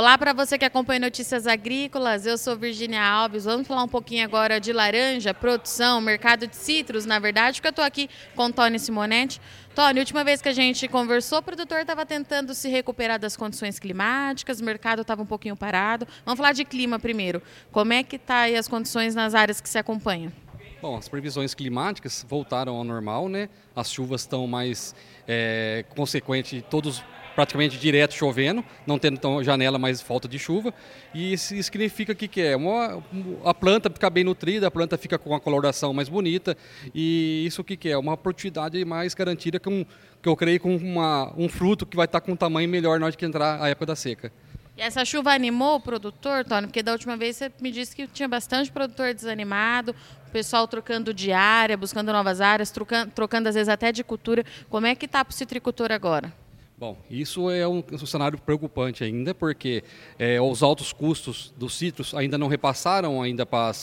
Olá para você que acompanha Notícias Agrícolas, eu sou Virginia Alves. Vamos falar um pouquinho agora de laranja, produção, mercado de citros, na verdade, porque eu estou aqui com Tony Simonetti. Tony, última vez que a gente conversou, o produtor estava tentando se recuperar das condições climáticas, o mercado estava um pouquinho parado. Vamos falar de clima primeiro. Como é que está aí as condições nas áreas que se acompanham? Bom, as previsões climáticas voltaram ao normal, né? As chuvas estão mais é, consequentes, todos praticamente direto chovendo, não tendo então, janela mais falta de chuva. E isso, significa que, que é uma, a planta fica bem nutrida, a planta fica com a coloração mais bonita. E isso que, que é uma produtividade mais garantida que, um, que eu creio com uma, um fruto que vai estar com um tamanho melhor na hora que entrar a época da seca. E essa chuva animou o produtor, Tony? Porque da última vez você me disse que tinha bastante produtor desanimado, o pessoal trocando de área, buscando novas áreas, trocando, trocando às vezes até de cultura. Como é que está para o citricultor agora? Bom, isso é um, um cenário preocupante ainda, porque é, os altos custos dos citros ainda não repassaram ainda para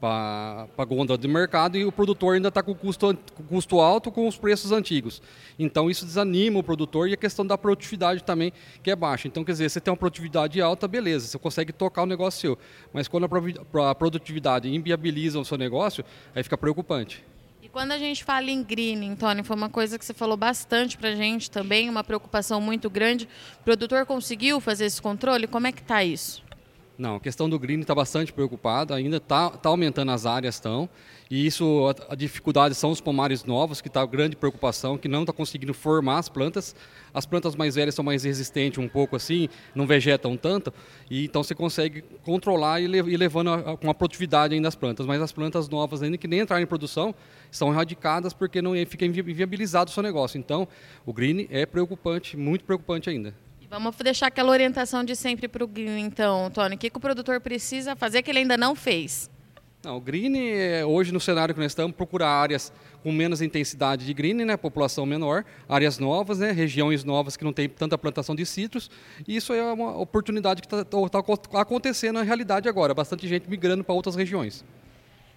a gôndola de mercado e o produtor ainda está com custo, com custo alto com os preços antigos. Então isso desanima o produtor e a questão da produtividade também, que é baixa. Então, quer dizer, você tem uma produtividade alta, beleza, você consegue tocar o negócio seu. Mas quando a produtividade inviabiliza o seu negócio, aí fica preocupante. Quando a gente fala em greening, Tony, foi uma coisa que você falou bastante para a gente também, uma preocupação muito grande. O produtor conseguiu fazer esse controle? Como é que está isso? Não, a questão do green está bastante preocupada, ainda está tá aumentando as áreas, estão. E isso, a, a, dificuldade são os pomares novos, que está grande preocupação, que não está conseguindo formar as plantas. As plantas mais velhas são mais resistentes um pouco assim, não vegetam tanto, e então você consegue controlar e, e levando a, a, com a produtividade ainda as plantas. Mas as plantas novas, ainda que nem entraram em produção, são erradicadas porque não fica inviabilizado o seu negócio. Então, o green é preocupante, muito preocupante ainda. Vamos deixar aquela orientação de sempre para o green, então, Tony. O que, que o produtor precisa fazer que ele ainda não fez? Não, o green, é, hoje no cenário que nós estamos, procurar áreas com menos intensidade de green, né, população menor, áreas novas, né, regiões novas que não tem tanta plantação de citros. E isso é uma oportunidade que está tá, tá acontecendo na realidade agora. Bastante gente migrando para outras regiões.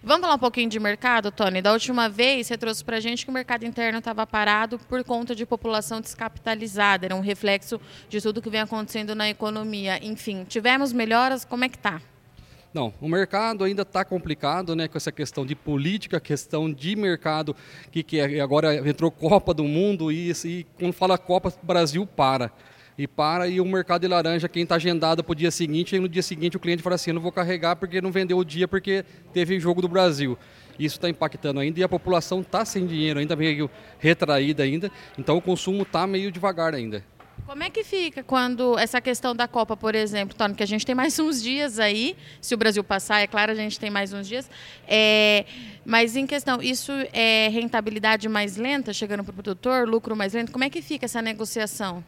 Vamos falar um pouquinho de mercado, Tony? Da última vez, você trouxe para a gente que o mercado interno estava parado por conta de população descapitalizada. Era um reflexo de tudo que vem acontecendo na economia. Enfim, tivemos melhoras? Como é que está? Não, o mercado ainda está complicado, né, com essa questão de política, questão de mercado, que, que é, agora entrou Copa do Mundo e, e quando fala Copa, o Brasil para e para e o mercado de laranja, quem está agendado para o dia seguinte, e no dia seguinte o cliente fala assim, não vou carregar porque não vendeu o dia porque teve jogo do Brasil. Isso está impactando ainda e a população está sem dinheiro, ainda meio retraída ainda, então o consumo está meio devagar ainda. Como é que fica quando essa questão da Copa, por exemplo, Tony, que a gente tem mais uns dias aí, se o Brasil passar, é claro, a gente tem mais uns dias, é, mas em questão, isso é rentabilidade mais lenta, chegando para o produtor, lucro mais lento, como é que fica essa negociação?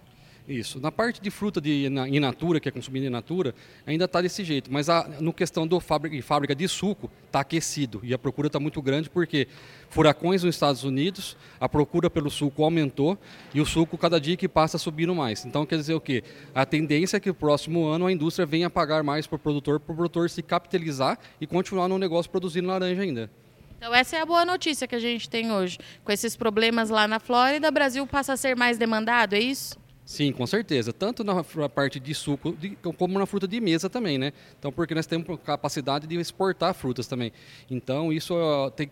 Isso. Na parte de fruta de in natura, que é consumida in natura, ainda está desse jeito. Mas a, no questão do fábrica, fábrica de suco, está aquecido. E a procura está muito grande porque furacões nos Estados Unidos, a procura pelo suco aumentou e o suco, cada dia que passa, subindo mais. Então, quer dizer o quê? A tendência é que no próximo ano a indústria venha pagar mais para o produtor, para o produtor se capitalizar e continuar no negócio produzindo laranja ainda. Então essa é a boa notícia que a gente tem hoje. Com esses problemas lá na Flórida, o Brasil passa a ser mais demandado, é isso? Sim, com certeza. Tanto na parte de suco de, como na fruta de mesa também, né? Então, porque nós temos capacidade de exportar frutas também. Então, isso tem,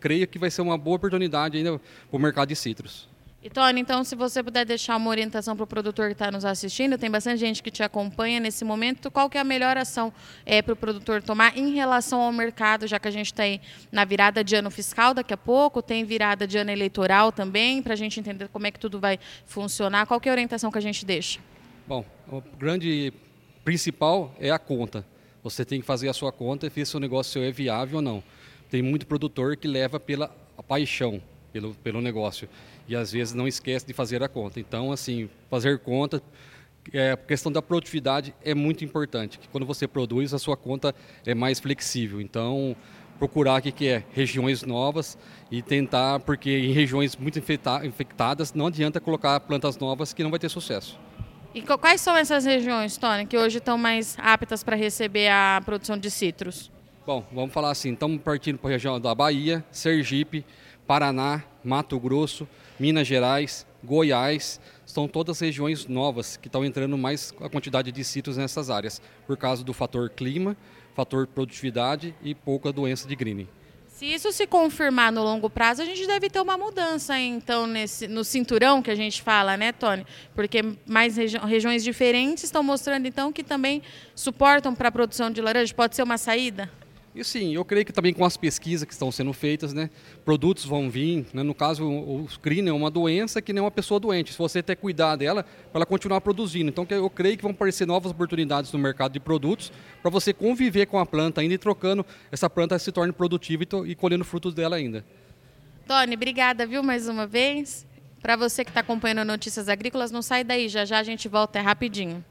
creio que vai ser uma boa oportunidade ainda para o mercado de citros. E Tony, então, se você puder deixar uma orientação para o produtor que está nos assistindo, tem bastante gente que te acompanha nesse momento, qual que é a melhor ação é, para o produtor tomar em relação ao mercado, já que a gente está na virada de ano fiscal daqui a pouco, tem virada de ano eleitoral também, para a gente entender como é que tudo vai funcionar. Qual que é a orientação que a gente deixa? Bom, o grande principal é a conta. Você tem que fazer a sua conta e ver se o negócio é viável ou não. Tem muito produtor que leva pela paixão, pelo, pelo negócio. E às vezes não esquece de fazer a conta. Então, assim, fazer conta, é, a questão da produtividade é muito importante. Que quando você produz, a sua conta é mais flexível. Então, procurar o que, que é regiões novas e tentar, porque em regiões muito infectadas não adianta colocar plantas novas que não vai ter sucesso. E quais são essas regiões, Tony, que hoje estão mais aptas para receber a produção de citros? Bom, vamos falar assim, estamos partindo para a região da Bahia, Sergipe, Paraná, Mato Grosso, Minas Gerais, Goiás, são todas regiões novas que estão entrando mais a quantidade de citros nessas áreas, por causa do fator clima, fator produtividade e pouca doença de greening. Se isso se confirmar no longo prazo, a gente deve ter uma mudança, então, nesse, no cinturão que a gente fala, né, Tony? Porque mais regi regiões diferentes estão mostrando, então, que também suportam para a produção de laranja. Pode ser uma saída? E sim, eu creio que também com as pesquisas que estão sendo feitas, né, produtos vão vir. Né, no caso, o, o é uma doença que nem uma pessoa doente. Se você ter cuidado dela, para ela continuar produzindo. Então, eu creio que vão aparecer novas oportunidades no mercado de produtos para você conviver com a planta ainda e trocando, essa planta se torne produtiva e, e colhendo frutos dela ainda. Tony, obrigada, viu, mais uma vez. Para você que está acompanhando Notícias Agrícolas, não sai daí, já já a gente volta, é rapidinho.